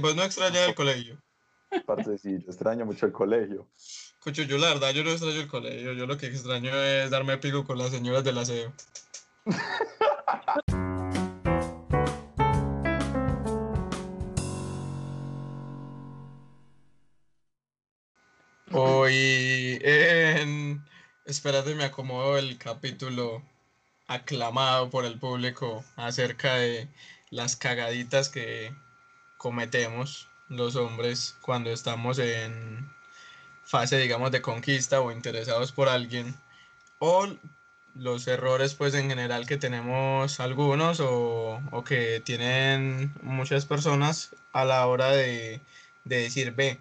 ¿Vos no extrañas el colegio? Parce, sí, yo extraño mucho el colegio. Cucho, yo la verdad, yo no extraño el colegio. Yo lo que extraño es darme pico con las señoras del aseo. Hoy en... Espérate, me acomodo el capítulo aclamado por el público acerca de las cagaditas que cometemos los hombres cuando estamos en fase, digamos, de conquista o interesados por alguien, o los errores, pues, en general que tenemos algunos o, o que tienen muchas personas a la hora de, de decir, ve,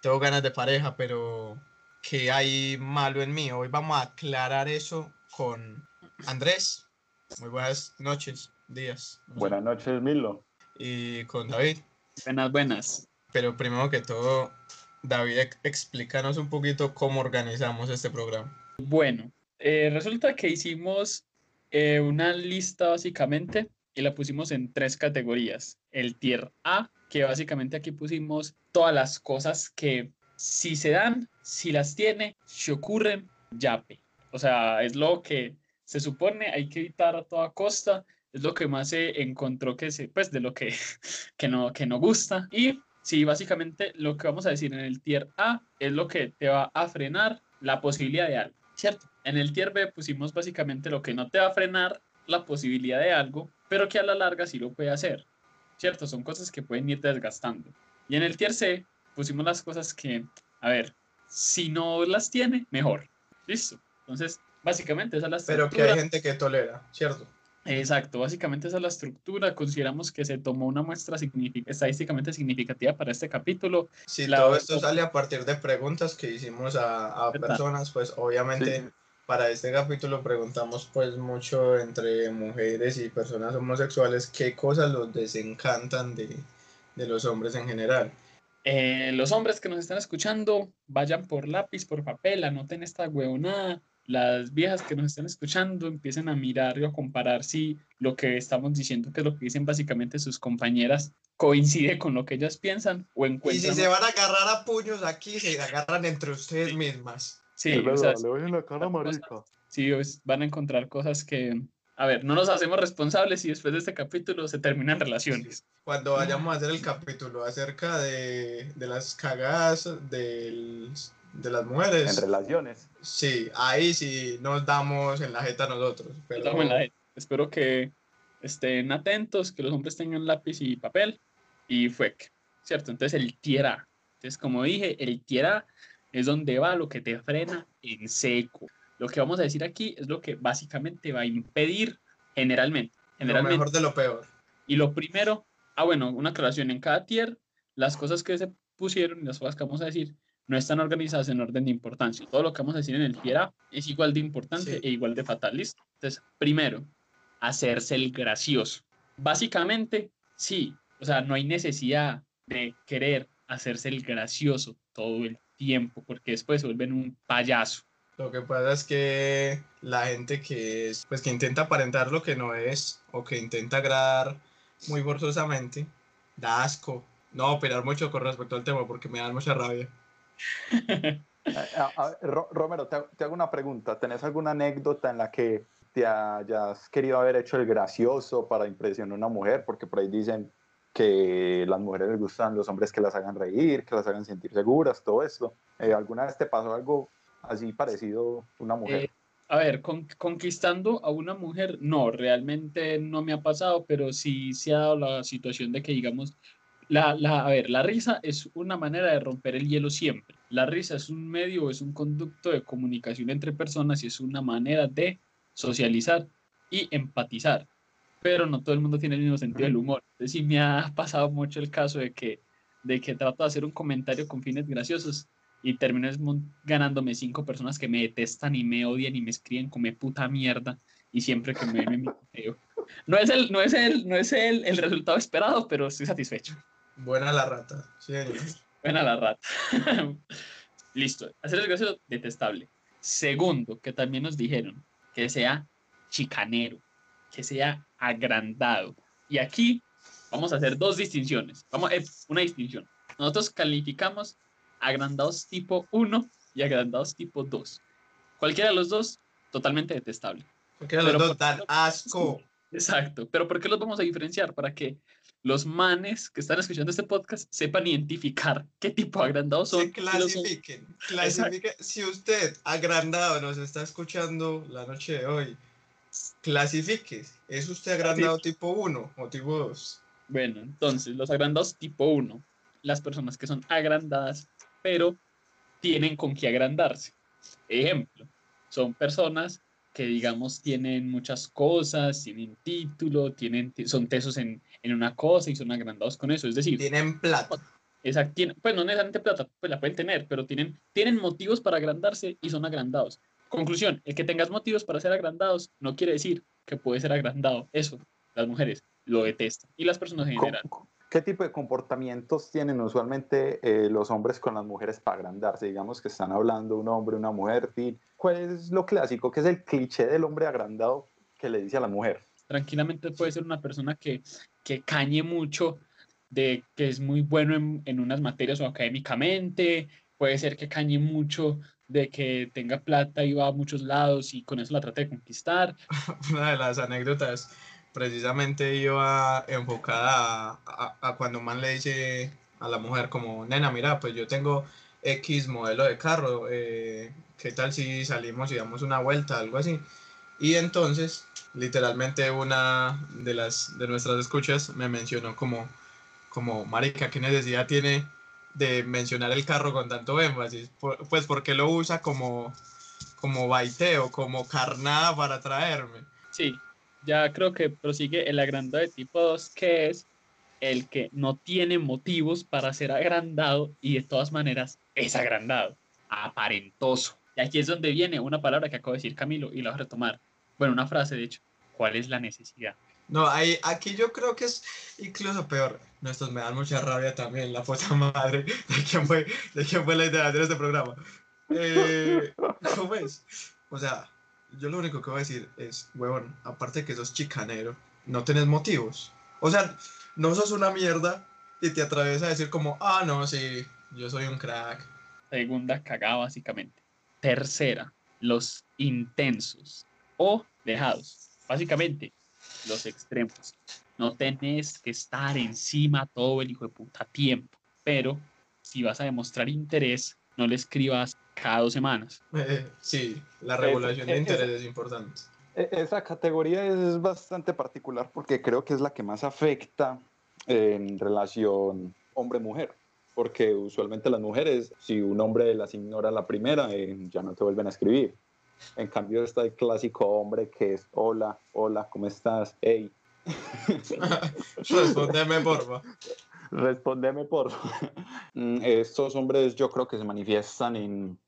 tengo ganas de pareja, pero ¿qué hay malo en mí? Hoy vamos a aclarar eso con Andrés. Muy buenas noches, días. Buenas noches, Milo. Y con David. Buenas, buenas. Pero primero que todo, David, ex- explícanos un poquito cómo organizamos este programa. Bueno, eh, resulta que hicimos eh, una lista básicamente y la pusimos en tres categorías. El tier A, que básicamente aquí pusimos todas las cosas que si se dan, si las tiene, si ocurren, yape. O sea, es lo que se supone hay que evitar a toda costa. Es lo que más se encontró que se, pues, de lo que, que no, que no gusta. Y sí, básicamente lo que vamos a decir en el tier A es lo que te va a frenar la posibilidad de algo, ¿cierto? En el tier B pusimos básicamente lo que no te va a frenar la posibilidad de algo, pero que a la larga sí lo puede hacer, ¿cierto? Son cosas que pueden ir desgastando. Y en el tier C pusimos las cosas que, a ver, si no las tiene, mejor. ¿Listo? Entonces, básicamente esa es la Pero que hay gente que tolera, ¿cierto? Exacto, básicamente esa es la estructura. Consideramos que se tomó una muestra estadísticamente significativa para este capítulo. Si La- todo esto sale a partir de preguntas que hicimos a, a personas, pues obviamente Sí. para este capítulo preguntamos pues mucho entre mujeres y personas homosexuales qué cosas los desencantan de, de los hombres en general. Eh, los hombres que nos están escuchando, vayan por lápiz, por papel, anoten esta huevonada. Las viejas que nos están escuchando empiecen a mirar y a comparar si lo que estamos diciendo, que es lo que dicen básicamente sus compañeras, coincide con lo que ellas piensan o Y si encuentran. se van a agarrar a puños aquí, se agarran entre ustedes mismas. Sí, es o sea, verdad, le doy en la cara, marica. sí, pues, van a encontrar cosas que, a ver, no nos hacemos responsables y después de este capítulo se terminan relaciones. Cuando vayamos a hacer el capítulo acerca de, de las cagadas del- de las mujeres, En relaciones. sí, ahí sí nos damos en la jeta nosotros. Pero Estamos en la E. Espero que estén atentos, que los hombres tengan lápiz y papel y fue, ¿cierto? Entonces el tier A. Entonces, como dije, el tier A es donde va lo que te frena en seco. Lo que vamos a decir aquí es lo que básicamente va a impedir generalmente. lo Generalmente. mejor de lo peor. Y lo primero, ah, bueno, una aclaración en cada tier, las cosas que se pusieron y las cosas que vamos a decir no están organizadas en orden de importancia. Todo lo que vamos a decir en el tier A es igual de importante Sí. e igual de fatal. ¿Listo? Entonces, primero, hacerse el gracioso. Básicamente, sí, o sea, no hay necesidad de querer hacerse el gracioso todo el tiempo, porque después se vuelven un payaso. Lo que pasa es que la gente que es, pues que intenta aparentar lo que no es, o que intenta agradar muy forzosamente, da asco. No opinar mucho con respecto al tema porque me dan mucha rabia. A- a- Ro- Romero, te, hago- te hago una pregunta. ¿Tenés alguna anécdota en la que te hayas querido haber hecho el gracioso para impresionar a una mujer? Porque por ahí dicen que las mujeres les gustan los hombres que las hagan reír, que las hagan sentir seguras, todo esto. Eh, ¿Alguna vez te pasó algo así parecido a una mujer? Eh, a ver, con- conquistando a una mujer, no, realmente no me ha pasado, pero sí se ha dado la situación de que, digamos, la, la, a ver, la risa es una manera de romper el hielo siempre. La risa es un medio, es un conducto de comunicación entre personas y es una manera de socializar y empatizar. Pero no todo el mundo tiene el mismo sentido del humor. Entonces sí me ha pasado mucho el caso de que, de que trato de hacer un comentario con fines graciosos y termino ganándome cinco personas que me detestan y me odian y me escriben como puta mierda y siempre que me ven mi video. No es el, no es el, no es el, el resultado esperado, pero estoy satisfecho. Buena la rata. Sí. Buena la rata. Listo. Hacer el gracioso, detestable. Segundo, que también nos dijeron, que sea chicanero, que sea agrandado. Y aquí vamos a hacer dos distinciones. Vamos, eh, una distinción. Nosotros calificamos agrandados tipo 1 y agrandados tipo 2. Cualquiera de los dos, totalmente detestable. Cualquiera de los dos dan asco. Exacto. Pero ¿por qué los vamos a diferenciar? Para que los manes que están escuchando este podcast sepan identificar qué tipo de agrandados son. Se clasifiquen. clasifiquen. Si usted agrandado nos está escuchando la noche de hoy, clasifique. ¿Es usted agrandado tipo 1 o tipo 2? Bueno, entonces, los agrandados tipo 1, las personas que son agrandadas, pero tienen con qué agrandarse. Ejemplo, son personas que digamos tienen muchas cosas, tienen título, tienen, son tesos en, en una cosa y son agrandados con eso. Es decir, tienen plata. Exacto, pues no necesariamente plata, pues la pueden tener, pero tienen, tienen motivos para agrandarse y son agrandados. Conclusión, el que tengas motivos para ser agrandados no quiere decir que puede ser agrandado. Eso, las mujeres lo detestan y las personas en general. ¿Qué tipo de comportamientos tienen usualmente eh, los hombres con las mujeres para agrandarse? Digamos que están hablando un hombre, una mujer. ¿Cuál es lo clásico? ¿Qué es el cliché del hombre agrandado que le dice a la mujer? Tranquilamente puede ser una persona que, que cañe mucho, de que es muy bueno en, en unas materias o académicamente, puede ser que cañe mucho de que tenga plata y va a muchos lados y con eso la trate de conquistar. Una de las anécdotas precisamente iba enfocada a, cuando man le dice a la mujer como, nena, mira, pues yo tengo X modelo de carro, eh, ¿qué tal si salimos y damos una vuelta, algo así? Y entonces, literalmente una de las de nuestras escuchas me mencionó como, como, marica, ¿qué necesidad tiene de mencionar el carro con tanto énfasis? Pues porque lo usa como, como baiteo, como carnada para traerme. Sí, ya creo que prosigue el agrandado de tipo 2, que es el que no tiene motivos para ser agrandado y de todas maneras es agrandado, aparentoso. Y aquí es donde viene una palabra que acabo de decir Camilo y la voy a retomar. Bueno, una frase de hecho. ¿Cuál es la necesidad? No, ahí, aquí yo creo que es incluso peor. No, estos me dan mucha rabia también, la puta madre de quién fue, de quién fue la idea de hacer este programa. Eh, ¿Cómo es? O sea, yo lo único que voy a decir es, huevón, aparte de que sos chicanero, no tenés motivos. O sea, no sos una mierda y te atreves a decir como, ah, no, sí, yo soy un crack. Segunda cagada, básicamente. Tercera, los intensos o dejados. Básicamente, los extremos. No tenés que estar encima todo el hijo de puta tiempo, pero si vas a demostrar interés, no le escribas cada dos semanas. Eh, sí, la regulación de interés es importante. E, esa categoría es bastante particular porque creo que es la que más afecta en relación hombre-mujer. Porque usualmente las mujeres, si un hombre las ignora la primera, eh, ya no te vuelven a escribir. En cambio está el clásico hombre que es hola, hola, ¿cómo estás? Hey. Respóndeme, porfa. Respóndeme, porfa. Mm, estos hombres yo creo que se manifiestan en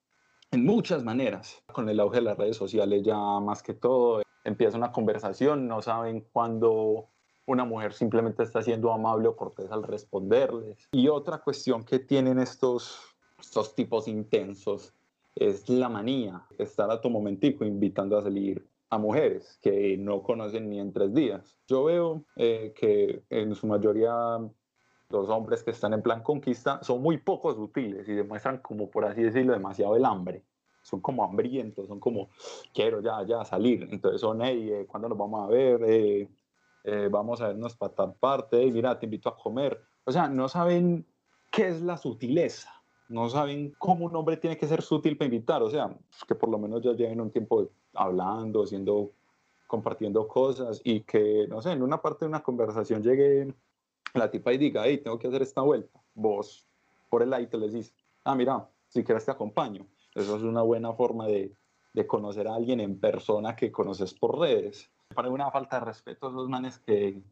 en muchas maneras. Con el auge de las redes sociales ya más que todo empieza una conversación, no saben cuándo una mujer simplemente está siendo amable o cortés al responderles. Y otra cuestión que tienen estos, estos tipos intensos es la manía, estar a tu momentico invitando a salir a mujeres que no conocen ni en tres días. Yo veo eh, que en su mayoría los hombres que están en plan conquista son muy pocos útiles y demuestran como por así decirlo demasiado el hambre. Son como hambrientos, son como quiero ya, ya salir. Entonces son, hey, eh, ¿cuándo nos vamos a ver? Eh, eh, vamos a vernos para tal parte, mira, te invito a comer. O sea, no saben qué es la sutileza, no saben cómo un hombre tiene que ser sutil para invitar. O sea, que por lo menos ya lleven un tiempo hablando, haciendo, compartiendo cosas y que, no sé, en una parte de una conversación llegue la tipa y diga, hey, tengo que hacer esta vuelta, vos por el te les dices, ah, mira, si quieres te acompaño. Eso es una buena forma de, de conocer a alguien en persona que conoces por redes. Para una falta de respeto a esos manes que,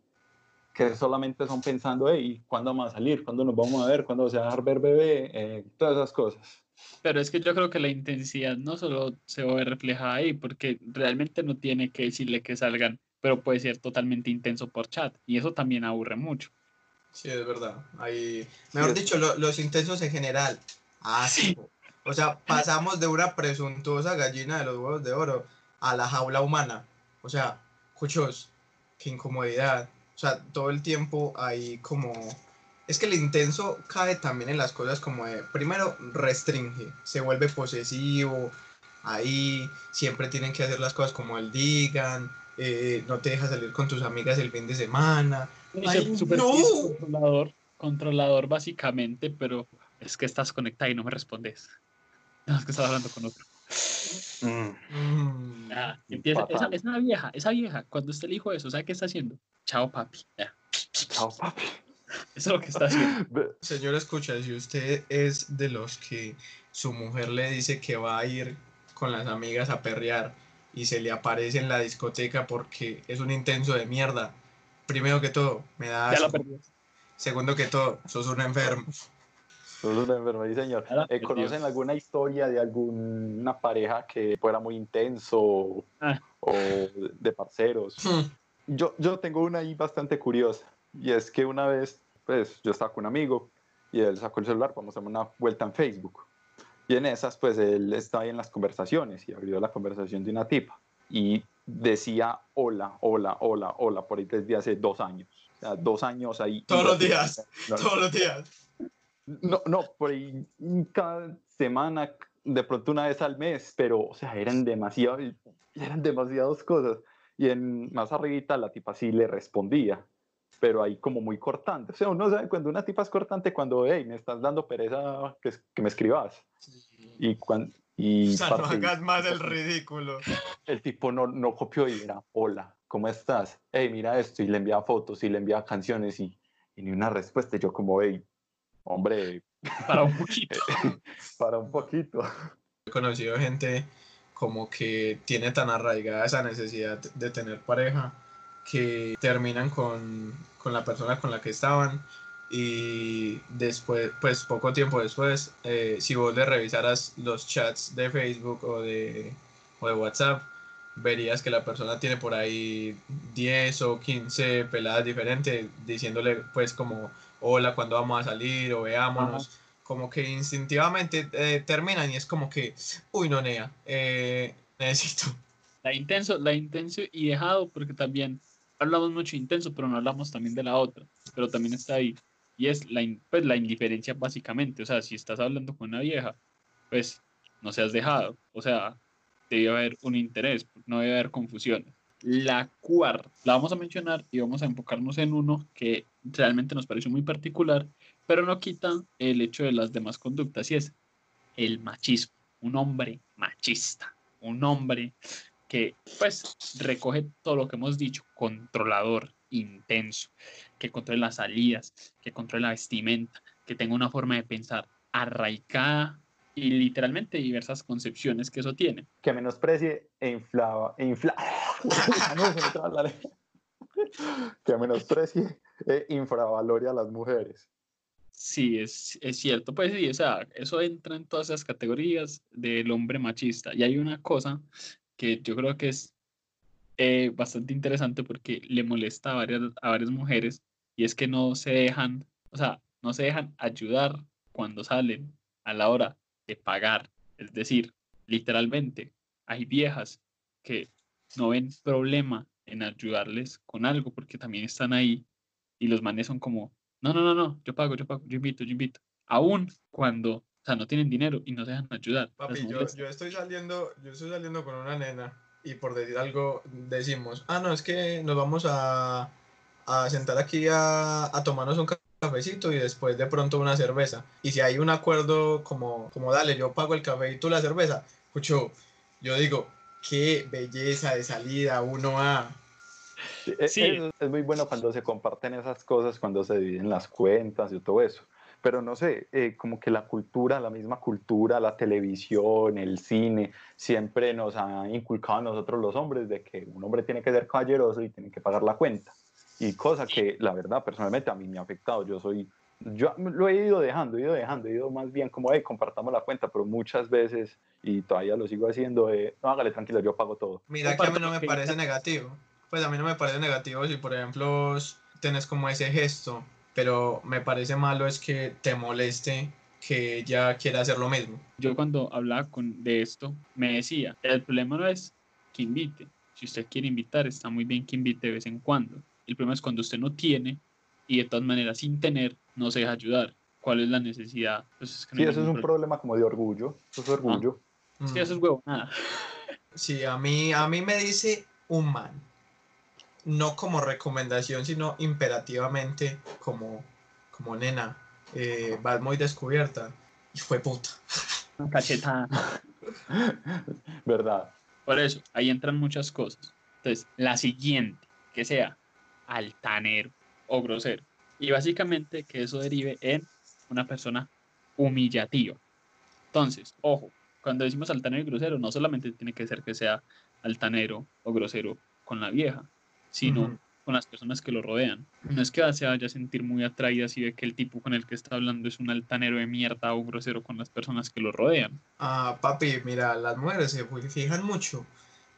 que solamente son pensando, hey, ¿cuándo vamos a salir? ¿Cuándo nos vamos a ver? ¿Cuándo se va a dejar ver bebé? Eh, todas esas cosas. Pero es que yo creo que la intensidad no solo se ve reflejada ahí, porque realmente no tiene que decirle que salgan, pero puede ser totalmente intenso por chat, y eso también aburre mucho. Sí, es verdad. Hay, mejor dicho, los intensos en general. Ah, sí. O sea, pasamos de una presuntuosa gallina de los huevos de oro a la jaula humana. O sea, cuchos, qué incomodidad. O sea, todo el tiempo hay como... Es que el intenso cae también en las cosas como de, primero, restringe, se vuelve posesivo, ahí siempre tienen que hacer las cosas como él digan, eh, no te deja salir con tus amigas el fin de semana. Ay, super no. controlador, controlador básicamente, pero es que estás conectada y no me respondes. No, es que estás hablando con otro. Mm. Ah, empieza, esa, esa vieja, esa vieja, cuando usted le dijo eso, ¿sabe qué está haciendo? Chao, papi. Ya, Chao, papi. Eso es lo que está haciendo. Ve- Señor, escucha, si usted es de los que su mujer le dice que va a ir con las amigas a perrear y se le aparece en la discoteca porque es un intenso de mierda, primero que todo, me da asco. Segundo que todo, sos un enfermo. Sos una enferma, sí, señor. Eh. ¿Conocen alguna historia de alguna pareja que fuera muy intenso Ah. o de parceros? Yo, yo tengo una ahí bastante curiosa. Y es que una vez, pues yo estaba con un amigo y él sacó el celular, vamos a dar una vuelta en Facebook. Y en esas, pues él estaba ahí en las conversaciones y abrió la conversación de una tipa. Y decía hola, hola, hola, hola, por ahí desde hace dos años. O sea, dos años ahí. Todos los días. No, Todos los días. no, no, por ahí cada semana, de pronto una vez al mes, pero, o sea, eran demasiado, eran demasiadas cosas. Y en más arribita la tipa sí le respondía, pero ahí como muy cortante. O sea, uno sabe cuando una tipa es cortante, cuando, hey, me estás dando pereza que, que me escribas. Y cuando... Y O sea, no parce, hagas más el ridículo. el tipo no, no copió y era, hola, ¿cómo estás? Hey, mira esto, y le envía fotos y le envía canciones y, y ni una respuesta. Y yo como, hey, hombre, Para un poquito. para un poquito. He conocido gente como que tiene tan arraigada esa necesidad de tener pareja que terminan con, con la persona con la que estaban y después, pues poco tiempo después, eh, si vos le revisaras los chats de Facebook o de, o de WhatsApp, verías que la persona tiene por ahí 10 o 15 peladas diferentes diciéndole pues como hola, cuando vamos a salir o veámonos como que instintivamente eh, terminan y es como que, uy, no, Nea, eh, necesito. La intenso, la intenso y dejado, porque también hablamos mucho intenso, pero no hablamos también de la otra, pero también está ahí. Y es la, pues, la indiferencia básicamente, o sea, si estás hablando con una vieja, pues no seas dejado, o sea, debe haber un interés, no debe haber confusiones. La cuarta, la vamos a mencionar y vamos a enfocarnos en uno que realmente nos pareció muy particular, pero no quita el hecho de las demás conductas, y es el machismo, un hombre machista, un hombre que pues recoge todo lo que hemos dicho, controlador, intenso, que controle las salidas, que controle la vestimenta, que tenga una forma de pensar arraigada y literalmente diversas concepciones que eso tiene. que menosprecie e inflaba e infla que menosprecie e infravalore a las mujeres Sí, es, es cierto, pues sí, o sea, eso entra en todas esas categorías del hombre machista. Y hay una cosa que yo creo que es eh, bastante interesante porque le molesta a varias, a varias mujeres y es que no se dejan, o sea, no se dejan ayudar cuando salen a la hora de pagar. Es decir, literalmente, hay viejas que no ven problema en ayudarles con algo porque también están ahí y los manes son como, no, no, no, no, yo pago, yo pago, yo invito, yo invito. Aún cuando, o sea, no tienen dinero y no se dejan ayudar. Papi, yo, yo estoy saliendo, yo estoy saliendo con una nena y por decir algo decimos, ah, no, es que nos vamos a, a sentar aquí a, a tomarnos un cafecito y después de pronto una cerveza. Y si hay un acuerdo como, como dale, yo pago el café y tú la cerveza, escucho, yo digo, qué belleza de salida uno a... Sí, Sí. Es, es muy bueno cuando se comparten esas cosas, cuando se dividen las cuentas y todo eso. Pero no sé, eh, como que la cultura, la misma cultura, la televisión, el cine, siempre nos ha inculcado a nosotros los hombres de que un hombre tiene que ser caballeroso y tiene que pagar la cuenta. Y cosa que, la verdad, personalmente a mí me ha afectado. Yo soy, yo lo he ido dejando, he ido dejando, he ido más bien como, hey, compartamos la cuenta, pero muchas veces, y todavía lo sigo haciendo, eh, no, hágale tranquilo, yo pago todo. Mira que a mí no me parece negativo. Pues a mí no me parece negativo si, por ejemplo, tenés como ese gesto, pero me parece malo es que te moleste que ella quiera hacer lo mismo. yo cuando hablaba con, de esto, me decía, el problema no es que invite. Si usted quiere invitar, está muy bien que invite de vez en cuando. El problema es cuando usted no tiene y de todas maneras sin tener no se deja ayudar. ¿Cuál es la necesidad? Pues es que no Sí, eso es un problema como de orgullo. Eso es orgullo. problema. Sí, eso es huevo, nada. Sí, a mí, a mí me dice un man. No como recomendación, sino imperativamente como, como nena. Eh, vas muy descubierta. Y fue puta. Una cachetada. ¿Verdad? Por eso, ahí entran muchas cosas. Entonces, la siguiente, que sea altanero o grosero. Y básicamente que eso derive en una persona humillativa. Entonces, ojo, cuando decimos altanero y grosero, no solamente tiene que ser que sea altanero o grosero con la vieja, sino con las personas que lo rodean. No es que se vaya a sentir muy atraída si ve que el tipo con el que está hablando es un altanero de mierda o grosero con las personas que lo rodean. Ah, papi, mira, las mujeres se fijan mucho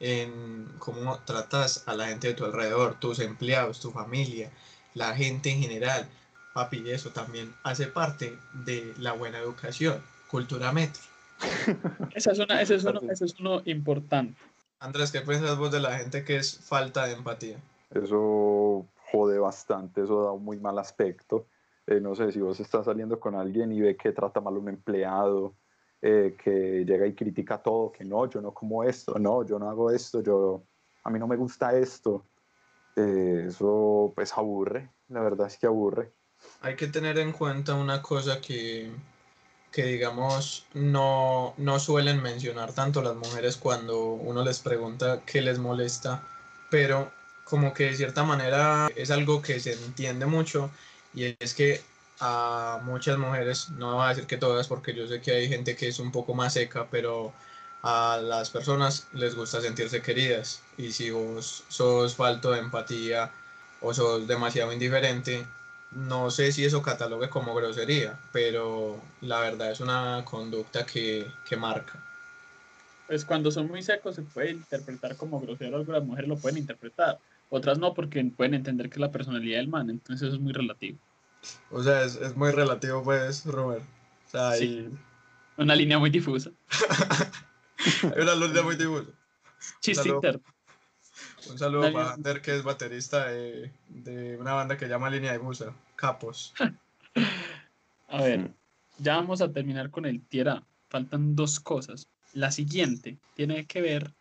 en cómo tratas a la gente de tu alrededor, tus empleados, tu familia, la gente en general. Papi, eso también hace parte de la buena educación, cultura metro. Esa es una, ese es uno, ese es uno importante. Andrés, ¿qué piensas vos de la gente que es falta de empatía? Eso jode bastante, eso da un muy mal aspecto. Eh, no sé, si vos estás saliendo con alguien y ve que trata mal a un empleado, eh, que llega y critica todo, que no, yo no como esto, no, yo no hago esto, yo, a mí no me gusta esto. Eh, eso pues aburre, la verdad es que aburre. Hay que tener en cuenta una cosa que, que digamos, no, no suelen mencionar tanto las mujeres cuando uno les pregunta qué les molesta, pero como que de cierta manera es algo que se entiende mucho y es que a muchas mujeres, no voy a decir que todas porque yo sé que hay gente que es un poco más seca, pero a las personas les gusta sentirse queridas. Y si vos sos falto de empatía o sos demasiado indiferente, no sé si eso catalogue como grosería, pero la verdad es una conducta que, que marca. Pues cuando son muy secos se puede interpretar como grosero, algunas mujeres lo pueden interpretar, otras no porque pueden entender que es la personalidad del man, entonces eso es muy relativo. O sea, es, es muy relativo, pues, Robert. O sea, hay, Sí. Una línea muy difusa. hay una línea muy difusa. Chiste. Un saludo Dale. para Ander, que es baterista de, de una banda que llama Línea Difusa, Capos. A ver, ya vamos a terminar con el tier A. Faltan dos cosas. La siguiente tiene que ver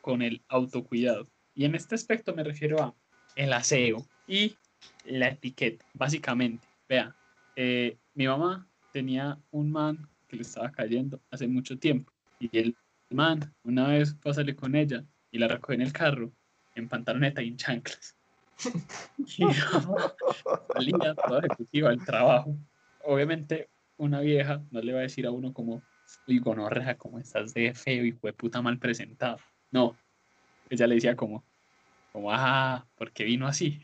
con el autocuidado. Y en este aspecto me refiero a el aseo y la etiqueta, básicamente. Vea, eh, mi mamá tenía un man que le estaba cayendo hace mucho tiempo. Y el man, una vez fue a salir con ella y la recogió en el carro, en pantaloneta y en chanclas. Salía toda ejecutiva al trabajo. Obviamente, una vieja no le va a decir a uno como, uy, gonorrea, como estás de feo y de puta mal presentado. No, ella le decía como, como, ah, ¿por qué vino así?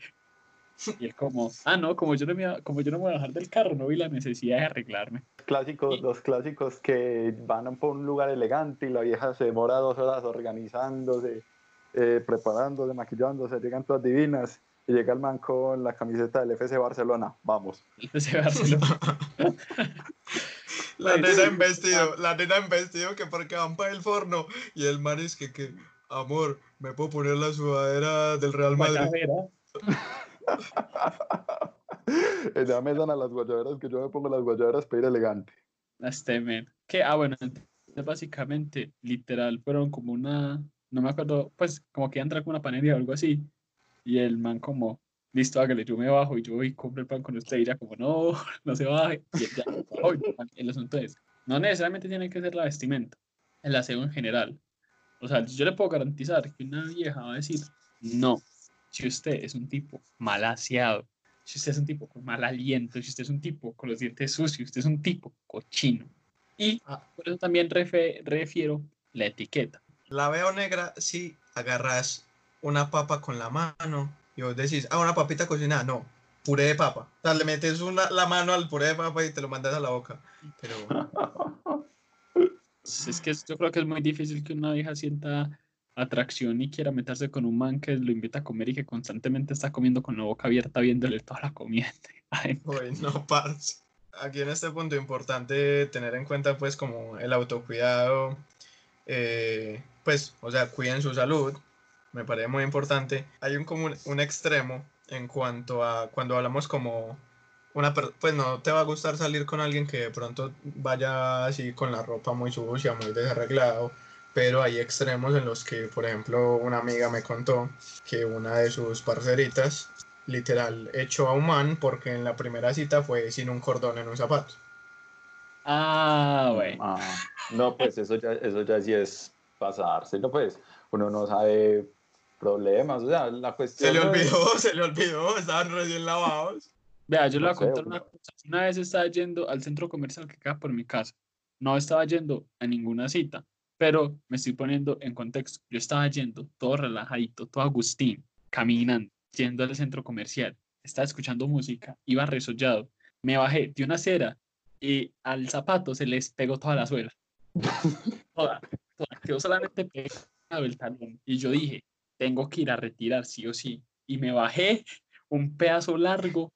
Y él como, ah, no, como yo no me, como yo no me voy a bajar del carro, no vi la necesidad de arreglarme. Clásicos, Y- los clásicos que van por un lugar elegante y la vieja se demora dos horas organizándose, eh, preparándose, maquillándose, llegan todas divinas y llega el man con la camiseta del FC Barcelona. Vamos. Entonces, Barcelona, La nena en vestido, la nena en vestido que porque van para el forno. Y el man es que, que, amor, me puedo poner la sudadera del Real Madrid. ya me dan a las guayaberas que yo me pongo las guayaberas para ir elegante. Este men. Que, ah, bueno, básicamente, literal, fueron como una, no me acuerdo, pues como que entra con una panadería o algo así. Y el man como, listo, hágale, yo me bajo y yo voy y compro el pan con usted. Y ella como, no, no se baje. Y ya, el asunto es, no necesariamente tiene que ser la vestimenta, el aseo en general. O sea, yo le puedo garantizar que una vieja va a decir, no, si usted es un tipo mal aseado, si usted es un tipo con mal aliento, si usted es un tipo con los dientes sucios, usted es un tipo cochino. Y Ah. por eso también refiero la etiqueta. La veo negra si agarras una papa con la mano y vos decís, ah, una papita cocinada. No, puré de papa. O sea, le metes una, la mano al puré de papa y te lo mandas a la boca. Pero Es que yo creo que es muy difícil que una vieja sienta atracción y quiera meterse con un man que lo invita a comer y que constantemente está comiendo con la boca abierta viéndole toda la comida. Ay, Uy, no, parce. Aquí en este punto importante tener en cuenta pues como el autocuidado, eh, pues, o sea, cuiden su salud, me parece muy importante. Hay un, como un, extremo en cuanto a cuando hablamos como una pues no te va a gustar salir con alguien que de pronto vaya así con la ropa muy sucia, muy desarreglado, pero hay extremos en los que, por ejemplo, una amiga me contó que una de sus parceritas literal echó a un man porque en la primera cita fue sin un cordón en un zapato. Ah, bueno. Ah, no, pues eso ya, eso ya sí es pasarse, no pues uno no sabe problemas, o sea, la cuestión Se le olvidó, se le olvidó, estaban recién lavados. Vea, yo le No voy a contar una cosa. Una vez estaba yendo al centro comercial que queda por mi casa. No estaba yendo a ninguna cita, pero me estoy poniendo en contexto. Yo estaba yendo todo relajadito, todo Agustín, caminando, yendo al centro comercial. Estaba escuchando música, iba resollado. Me bajé de una acera y al zapato se les pegó toda la suela. Toda, toda. Quedó solamente pegado el talón. Y yo dije, tengo que ir a retirar sí o sí. Y me bajé un pedazo largo.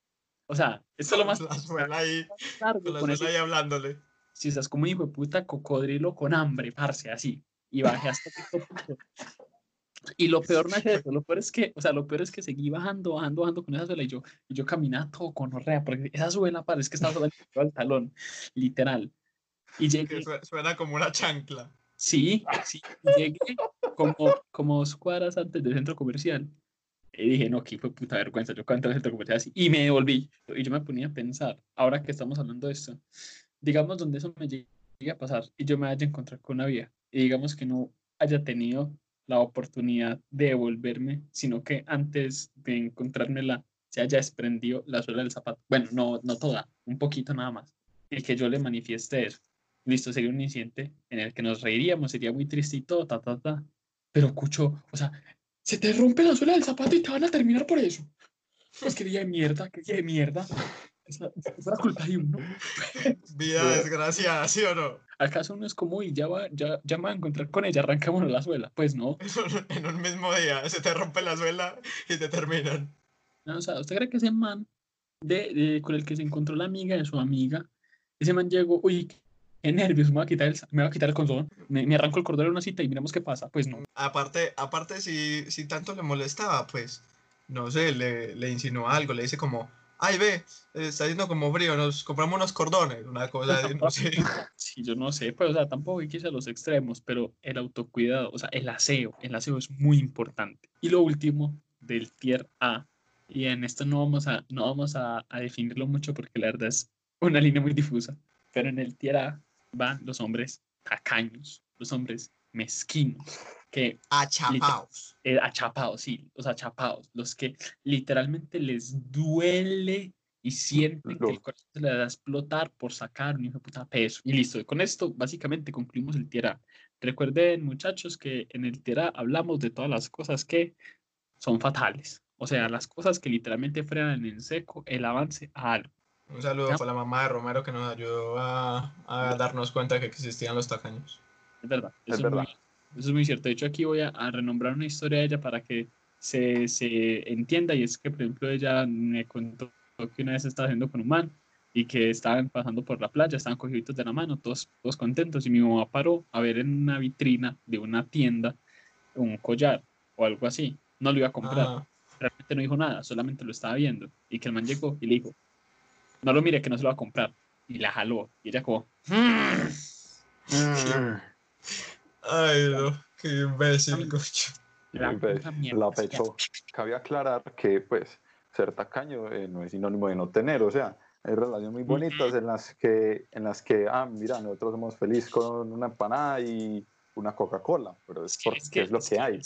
O sea, esto es lo más La suela ahí, largo. con la suela ese- ahí hablándole. si estás como un hijo de puta cocodrilo con hambre, parce, así. Y bajé hasta. Y lo peor no es eso, lo peor es que, o sea, lo peor es que seguí bajando, bajando, bajando con esa suela y yo, y yo caminaba todo con orrea, porque esa suela parece que estaba solamente al talón, literal. Y llegué, sue- suena como una chancla. sí, sí, llegué como, como dos cuadras antes del centro comercial. Y dije, no, aquí fue puta vergüenza, yo cuento el centro comercial así. Y me devolví. Y yo me ponía a pensar, ahora que estamos hablando de esto, digamos donde eso me llegue a pasar y yo me haya encontrado con una vieja y digamos que no haya tenido la oportunidad de devolverme, sino que antes de encontrármela se haya desprendido la suela del zapato. Bueno, no, no toda, un poquito nada más. Y que yo le manifieste eso. Listo, sería un incidente en el que nos reiríamos, sería muy triste y todo, ta, ta, ta. Pero, Cucho, o sea, se te rompe la suela del zapato y te van a terminar por eso. Pues qué día de mierda, qué día de mierda. Esa, esa es la culpa de uno. Vida desgraciada, ¿sí o no? ¿Acaso uno es como, y ya, va, ya, ya me voy a encontrar con ella, arrancámonos la suela? Pues no. En un mismo día se te rompe la suela y te terminan. No, O sea, ¿usted cree que ese man de, de- con el que se encontró la amiga de su amiga, ese man llegó, uy, qué nervios, me va a quitar el, me va a quitar el cordón, me, me arranco el cordón en una cita y miremos qué pasa? Pues no. Aparte, aparte si, si tanto le molestaba, pues, no sé, le, le insinuó algo, le dice como, ay, ve, está haciendo como frío, nos compramos unos cordones, una cosa de, no sé. Sí, yo no sé, pues, o sea, tampoco hay que irse a los extremos, pero el autocuidado, o sea, el aseo, el aseo es muy importante. Y lo último, del tier A, y en esto no vamos a, no vamos a, a definirlo mucho porque la verdad es una línea muy difusa, pero en el tier A van los hombres tacaños, los hombres mezquinos, que Achapaos. eh, achapados, sí, los achapados, los que literalmente les duele y sienten que el corazón se les va a explotar por sacar un hijo de puta peso. Y listo, con esto básicamente concluimos el tier A. Recuerden, muchachos, que en el tier A hablamos de todas las cosas que son fatales. O sea, las cosas que literalmente frenan en seco el avance a algo. Un saludo Ya. para la mamá de Romero que nos ayudó a, a darnos cuenta que existían los tacaños. Es verdad. Es Eso es, verdad. Muy, eso es muy cierto. De hecho, aquí voy a, a renombrar una historia de ella para que se, se entienda. Y es que, por ejemplo, ella me contó que una vez estaba haciendo con un man y que estaban pasando por la playa, estaban cogiditos de la mano, todos, todos contentos. Y mi mamá paró a ver en una vitrina de una tienda un collar o algo así. No lo iba a comprar. Ah, Realmente no dijo nada, solamente lo estaba viendo. Y que el man llegó y le dijo, no lo mire, que no se lo va a comprar. Y la jaló. Y ella como, ay, no, qué imbécil, coño. la pues, la pechó. Cabe aclarar que, pues, ser tacaño eh, no es sinónimo de no tener, o sea, hay relaciones muy bonitas en las que, en las que, ah, mira, nosotros somos felices con una empanada y una Coca-Cola, pero es Es que- porque es que- es lo es que que- hay.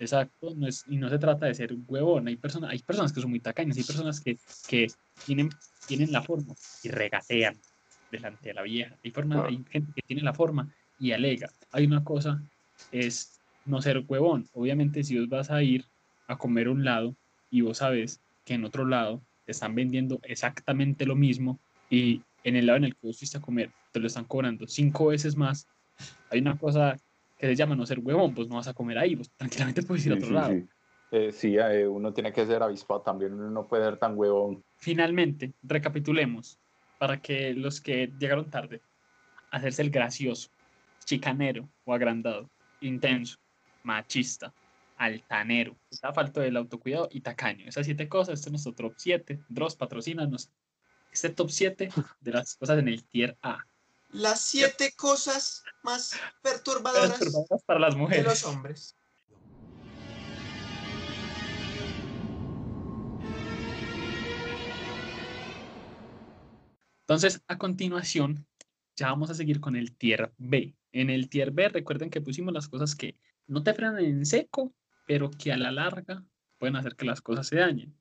Exacto, no es, y no se trata de ser un huevón. Hay personas, hay personas que son muy tacañas, hay personas que, que tienen, tienen la forma y regatean delante de la vieja. Hay, forma, Claro. hay gente que tiene la forma y alega. Hay una cosa, es no ser huevón. Obviamente, si vos vas a ir a comer a un lado y vos sabes que en otro lado te están vendiendo exactamente lo mismo y en el lado en el que vos fuiste a comer te lo están cobrando cinco veces más, hay una cosa que se llama no ser huevón, pues no vas a comer ahí, pues tranquilamente puedes ir a Sí, otro sí, lado. sí. Eh, sí, eh, uno tiene que ser avispado también, uno no puede ser tan huevón. Finalmente, recapitulemos para que los que llegaron tarde, hacerse el gracioso, chicanero o agrandado, intenso, machista, altanero. Está falto del autocuidado y tacaño. Esas siete cosas, este es nuestro top 7. Dross, patrocínanos. Este top 7 de las cosas en el tier A. Las siete cosas más perturbadoras, Perturbadoras para las de mujeres. los hombres. Entonces, a continuación, ya vamos a seguir con el tier B. En el tier B, recuerden que pusimos las cosas que no te frenan en seco, pero que a la larga pueden hacer que las cosas se dañen.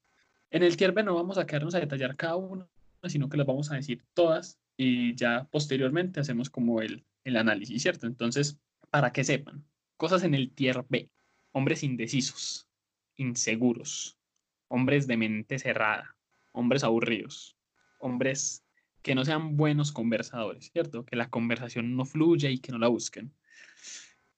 En el tier B no vamos a quedarnos a detallar cada una, sino que las vamos a decir todas y ya posteriormente hacemos como el, el análisis, ¿cierto? Entonces, para que sepan, cosas en el tier B. Hombres indecisos, inseguros, hombres de mente cerrada, hombres aburridos, hombres que no sean buenos conversadores, ¿cierto? Que la conversación no fluya y que no la busquen.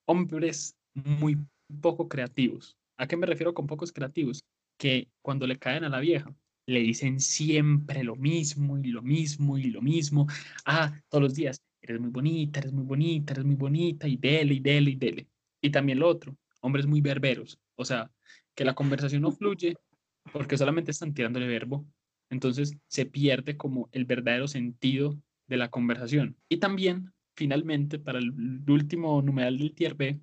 Hombres muy poco creativos. ¿A qué me refiero con pocos creativos? Que cuando le caen a la vieja, le dicen siempre lo mismo y lo mismo y lo mismo. Ah, todos los días, eres muy bonita, eres muy bonita, eres muy bonita y dele y dele y dele. Y también lo otro, hombres muy berberos. O sea, que la conversación no fluye porque solamente están tirándole verbo entonces se pierde como el verdadero sentido de la conversación. Y también, finalmente, para el último numeral del tier B,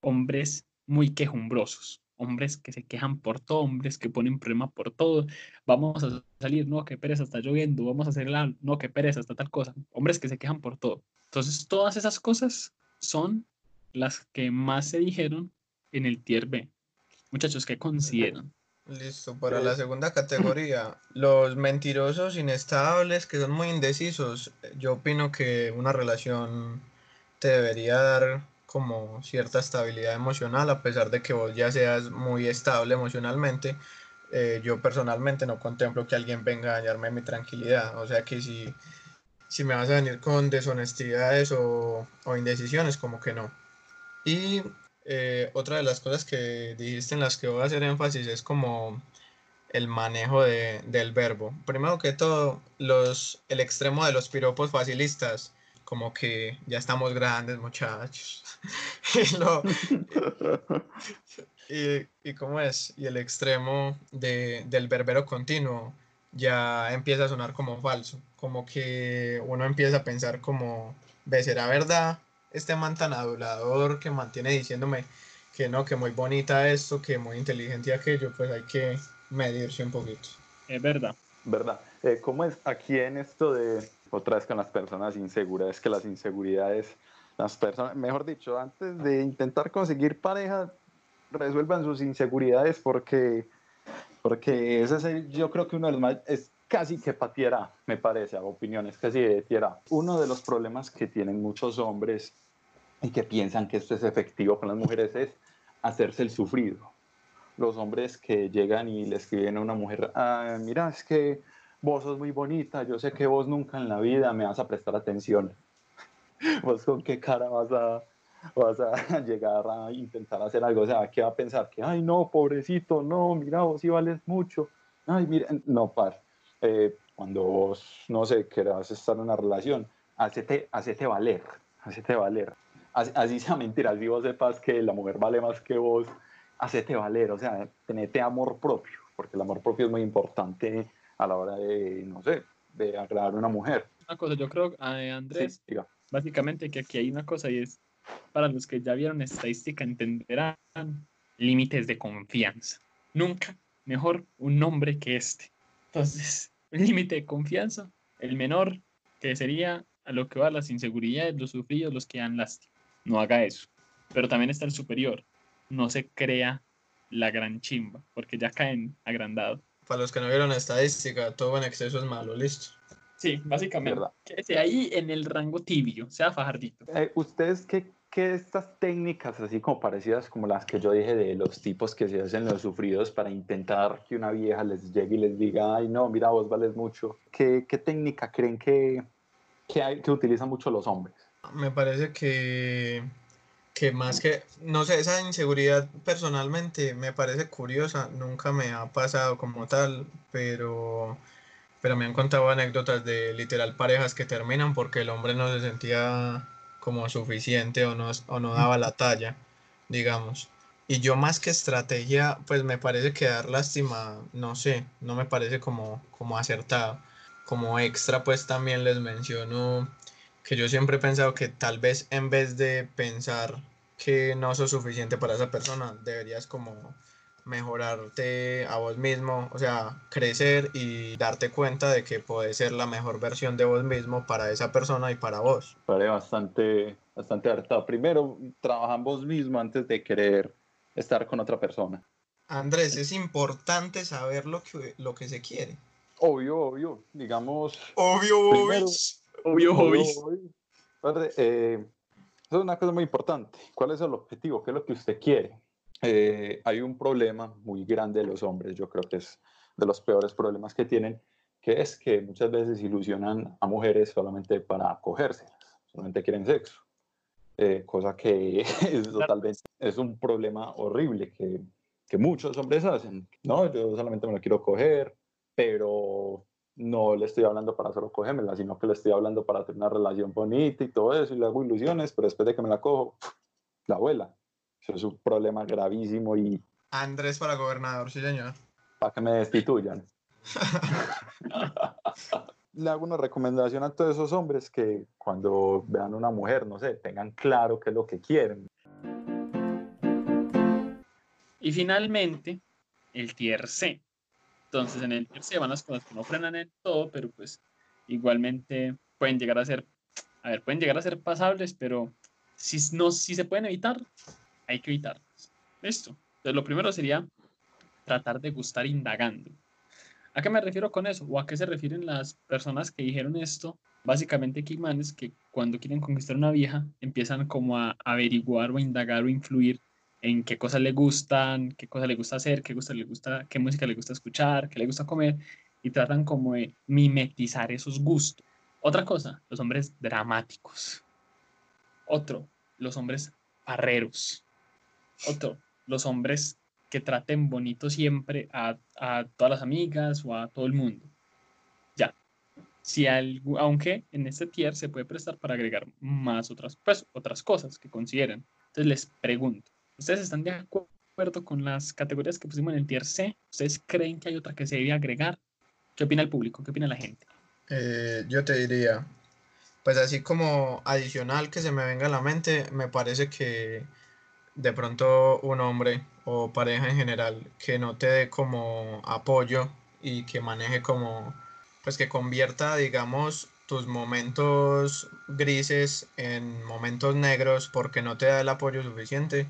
hombres muy quejumbrosos, hombres que se quejan por todo, hombres que ponen problema por todo. Vamos a salir, no, qué pereza, está lloviendo, vamos a hacer la, no, qué pereza, está tal cosa. Hombres que se quejan por todo. Entonces, todas esas cosas son las que más se dijeron en el tier B. Muchachos, ¿qué consideran? Listo, para la segunda categoría, los mentirosos inestables que son muy indecisos. Yo opino que una relación te debería dar como cierta estabilidad emocional, a pesar de que vos ya seas muy estable emocionalmente. eh, yo personalmente no contemplo que alguien venga a dañarme mi tranquilidad. O sea que si, si me vas a venir con deshonestidades o, o indecisiones, como que no. Y eh, otra de las cosas que dijiste en las que voy a hacer énfasis es como el manejo de- del verbo. Primero que todo, los, el extremo de los piropos facilistas, como que ya estamos grandes, muchachos. Y, lo- y, y cómo es, y el extremo de, del verbero continuo ya empieza a sonar como falso, como que uno empieza a pensar como, ve, será verdad este man tan adulador que mantiene diciéndome que no, que muy bonita esto, que muy inteligente aquello, pues hay que medirse un poquito. Es verdad. ¿Verdad? Eh, ¿Cómo es aquí en esto de, otra vez con las personas inseguras, es que las inseguridades, las personas, mejor dicho, antes de intentar conseguir pareja, resuelvan sus inseguridades porque, porque ese es el- yo creo que uno de los más, es casi que para tierra, me parece, a opiniones casi de tierra. Uno de los problemas que tienen muchos hombres y que piensan que esto es efectivo con las mujeres es hacerse el sufrido los hombres que llegan y le escriben a una mujer, "Ah, mira, es que vos sos muy bonita, yo sé que vos nunca en la vida me vas a prestar atención. ¿Vos con qué cara vas a, vas a llegar a intentar hacer algo? O sea, ¿qué va a pensar? Que, ay, no, pobrecito, no, mira, vos sí vales mucho. Ay, mira, no, par. Eh, cuando vos, no sé, querás estar en una relación, hacete, hacete valer, hacete valer. Así, así sea mentira, si vos sepas que la mujer vale más que vos, hacete valer, o sea, tenete amor propio, porque el amor propio es muy importante a la hora de, no sé, de agradar a una mujer. Una cosa, yo creo, eh, Andrés, Sí, básicamente que aquí hay una cosa y es, para los que ya vieron estadística entenderán, límites de confianza. Nunca mejor un nombre que este. Entonces, un límite de confianza, el menor, que sería a lo que va las inseguridades, los sufridos, los que dan lástima. No haga eso. Pero también está el superior. No se crea la gran chimba, porque ya caen agrandados. Para los que no vieron estadística, todo en exceso es malo, listo. Sí, básicamente. Quédese ahí en el rango tibio, sea fajardito. Eh, ¿Ustedes qué, qué estas técnicas así como parecidas como las que yo dije de los tipos que se hacen los sufridos para intentar que una vieja les llegue y les diga, ay no, mira, vos vales mucho? ¿Qué, qué técnica creen que, que, que utilizan mucho los hombres? Me parece que, que más que, no sé, esa inseguridad personalmente me parece curiosa, nunca me ha pasado como tal, pero, pero me han contado anécdotas de literal parejas que terminan porque el hombre no se sentía como suficiente o no, o no daba la talla, digamos. Y yo más que estrategia, pues me parece que dar lástima, no sé, no me parece como, como acertado. Como extra, pues también les menciono que yo siempre he pensado que tal vez en vez de pensar que no sos suficiente para esa persona, deberías como mejorarte a vos mismo, o sea, crecer y darte cuenta de que puedes ser la mejor versión de vos mismo para esa persona y para vos. Parece bastante, bastante hartado. Primero, trabajan vos mismo antes de querer estar con otra persona. Andrés, es importante saber lo que, lo que se quiere. Obvio, obvio, digamos. Obvio, primero, Obvio, obvio. obvio. Padre, eh, eso es una cosa muy importante. ¿Cuál es el objetivo? ¿Qué es lo que usted quiere? Eh, hay un problema muy grande de los hombres, yo creo que es de los peores problemas que tienen, que es que muchas veces ilusionan a mujeres solamente para acogérselas, solamente quieren sexo, eh, cosa que es totalmente, es un problema horrible que, que muchos hombres hacen. No, yo solamente me lo quiero coger, pero no le estoy hablando para solo cogérmela, sino que le estoy hablando para tener una relación bonita y todo eso, y le hago ilusiones, pero después de que me la cojo, la abuela. Eso es un problema gravísimo y Andrés para gobernador, sí señor. para que me destituyan. Le hago una recomendación a todos esos hombres que cuando vean una mujer, no sé, tengan claro qué es lo que quieren. Y finalmente, el tier C. Entonces, en el tier C van las cosas que no frenan en todo, pero pues igualmente pueden llegar a ser, a ver, pueden llegar a ser pasables, pero si, no, si se pueden evitar, hay que evitarlas. Listo. Entonces, lo primero sería tratar de gustar indagando. ¿A qué me refiero con eso? ¿O a qué se refieren las personas que dijeron esto? Básicamente que imanes que cuando quieren conquistar una vieja empiezan como a averiguar o indagar o influir en qué cosas le gustan, qué cosas le gusta hacer, qué, gusta, le gusta, qué música le gusta escuchar, qué le gusta comer, y tratan como de mimetizar esos gustos. Otra cosa, los hombres dramáticos. Otro, los hombres parreros. Otro, los hombres que traten bonito siempre a, a todas las amigas o a todo el mundo. Ya. Si algo, aunque en este tier se puede prestar para agregar más otras, pues, otras cosas que consideren. Entonces les pregunto, ¿Ustedes están de acuerdo con las categorías que pusimos en el tier C? ¿Ustedes creen que hay otra que se debe agregar? ¿Qué opina el público? ¿Qué opina la gente? Eh, yo te diría, pues así como adicional que se me venga a la mente, me parece que de pronto un hombre o pareja en general que no te dé como apoyo y que maneje como, pues que convierta, digamos, tus momentos grises en momentos negros porque no te da el apoyo suficiente,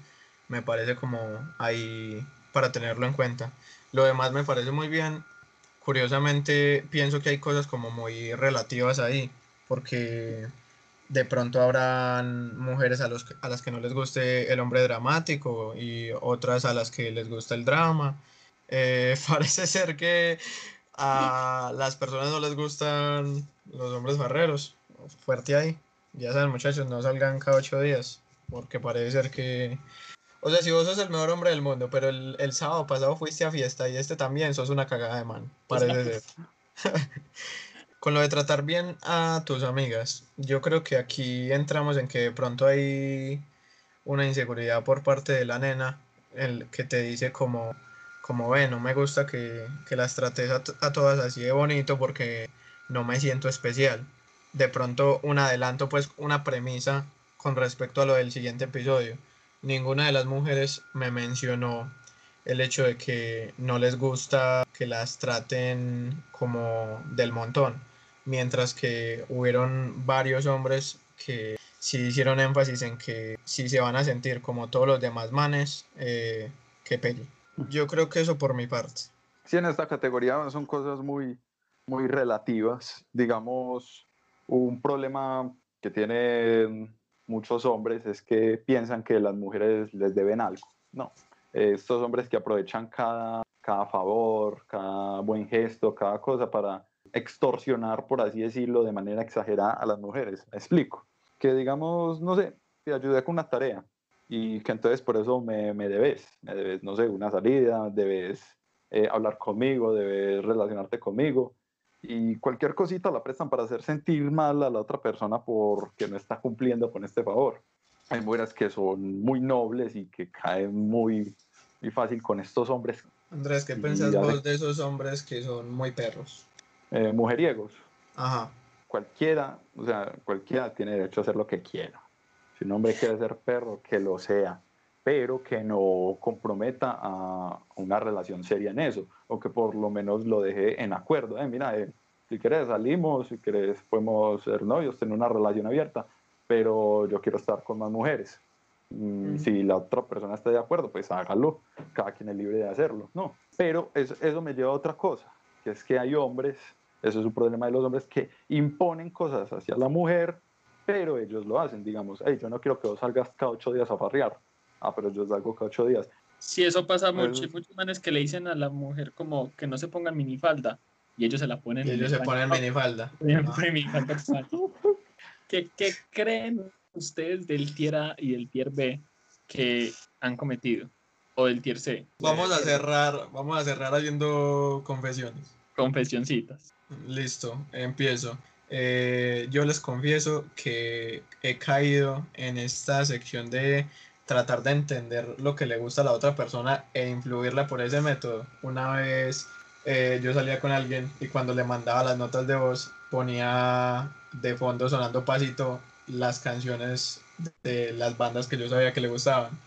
me parece como ahí para tenerlo en cuenta. Lo demás me parece muy bien. Curiosamente pienso que hay cosas como muy relativas ahí, porque de pronto habrán mujeres a, los, a las que no les guste el hombre dramático y otras a las que les gusta el drama. Eh, parece ser que a las personas no les gustan los hombres barreros. Fuerte ahí. Ya saben muchachos, no salgan cada ocho días, porque parece ser que o sea, si vos sos el mejor hombre del mundo, pero el, el sábado pasado fuiste a fiesta y este también, sos una cagada de man. Parece ser. Con lo de tratar bien a tus amigas, yo creo que aquí entramos en que de pronto hay una inseguridad por parte de la nena, el que te dice como, como ve, no me gusta que, que las trates a, a todas así de bonito porque no me siento especial. De pronto un adelanto, pues una premisa con respecto a lo del siguiente episodio ninguna de las mujeres me mencionó el hecho de que no les gusta que las traten como del montón, mientras que hubieron varios hombres que sí hicieron énfasis en que si se van a sentir como todos los demás manes, eh, que peli. Yo creo que eso por mi parte. Sí, en esta categoría son cosas muy, muy relativas. Digamos, un problema que tienen muchos hombres es que piensan que las mujeres les deben algo. No, estos hombres que aprovechan cada, cada favor, cada buen gesto, cada cosa para extorsionar, por así decirlo, de manera exagerada a las mujeres. ¿Me explico. Que digamos, no sé, te ayudé con una tarea y que entonces por eso me, me debes, me debes, no sé, una salida, debes eh, hablar conmigo, debes relacionarte conmigo y cualquier cosita la prestan para hacer sentir mal a la otra persona porque no está cumpliendo con este favor. hay mujeres que son muy nobles y que caen muy, muy fácil con estos hombres Andrés, ¿qué Y pensás vos de esos hombres que son muy perros? Eh, mujeriegos. Ajá. Cualquiera, o sea, cualquiera tiene derecho a hacer lo que quiera. Si un hombre quiere ser perro, que lo sea, pero que no comprometa a una relación seria en eso, o que por lo menos lo deje en acuerdo. Eh, mira, eh, si quieres salimos, si quieres podemos ser novios, tener una relación abierta, pero yo quiero estar con más mujeres. Mm, Ujú. Si la otra persona está de acuerdo, pues hágalo, cada quien es libre de hacerlo, ¿no? Pero eso, eso me lleva a otra cosa, que es que hay hombres, eso es un problema de los hombres, que imponen cosas hacia la mujer, pero ellos lo hacen, digamos, hey, yo no quiero que vos salgas cada ocho días a farrear, ah, pero yo salgo cada ocho días, Sí, eso pasa mucho. Eso- Hay muchos manes que le dicen a la mujer como que no se pongan minifalda y ellos se la ponen. Y ellos el se ponen minifalda. Total. ¿Qué, ¿Qué creen ustedes del tier A y del tier B que han cometido? O del tier C. Vamos a cerrar, vamos a cerrar haciendo confesiones. Confesioncitas. Listo, empiezo. Eh, yo les confieso que he caído en esta sección de tratar de entender lo que le gusta a la otra persona e influirla por ese método. Una vez eh, yo salía con alguien y cuando le mandaba las notas de voz ponía de fondo sonando pasito las canciones de las bandas que yo sabía que le gustaban. Un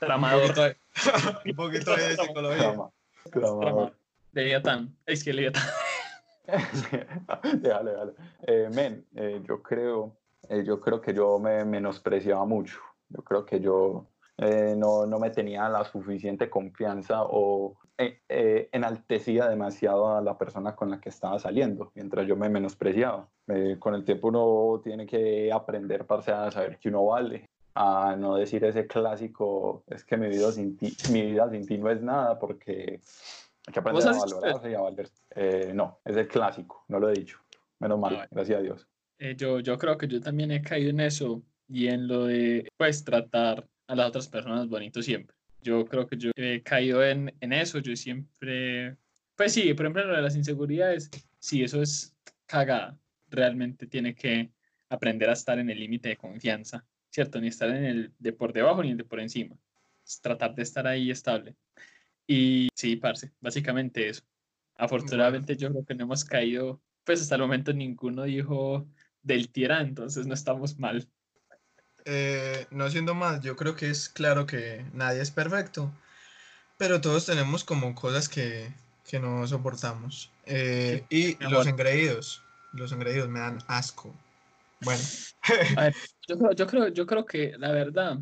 Tramador. poquito de, un poquito de psicología. Trama- tramador. Leviatán. Es que Leviatán. déjale, déjale. Eh, men, eh, yo creo, eh, yo creo que yo me menospreciaba mucho. Yo creo que yo eh, no, no me tenía la suficiente confianza o eh, eh, enaltecía demasiado a la persona con la que estaba saliendo, mientras yo me menospreciaba. Con el tiempo uno tiene que aprender, parce, a saber que uno vale, a no decir ese clásico, es que mi vida sin ti, mi vida sin ti no es nada, porque hay que aprender ¿Vos a valorarse y a valer. Eh, no, es el clásico, no lo he dicho. Menos mal, Ah, bueno. gracias a Dios. Eh, yo, yo creo que yo también he caído en eso y en lo de, pues, tratar a las otras personas bonito siempre. Yo creo que yo he caído en, en eso. Yo siempre, pues sí, por ejemplo, lo de las inseguridades, sí, eso es cagada. Realmente tiene que aprender a estar en el límite de confianza, ¿cierto? Ni estar en el de por debajo ni el de por encima. Es tratar de estar ahí estable. Y sí, parce, básicamente eso. Afortunadamente yo creo que no hemos caído, pues hasta el momento ninguno dijo del tierra, entonces no estamos mal. Eh, no siendo más, yo creo que es claro que nadie es perfecto, pero todos tenemos como cosas que, que no soportamos. Eh, y los engreídos, los engreídos me dan asco. Bueno, A ver, yo creo, yo creo, yo creo que la verdad,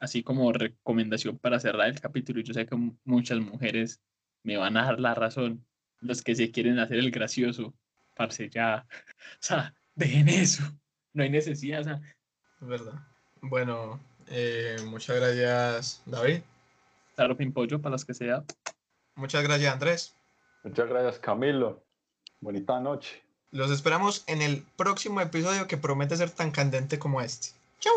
así como recomendación para cerrar el capítulo, y yo sé que mu- muchas mujeres me van a dar la razón, los que se quieren hacer el gracioso, parce, ya, o sea, dejen eso, no hay necesidad, o sea, es verdad. Bueno, eh, muchas gracias David, claro, pimpollo para los que sea. muchas gracias Andrés. Muchas gracias, Camilo. Bonita noche. Los esperamos en el próximo episodio que promete ser tan candente como este. Chau.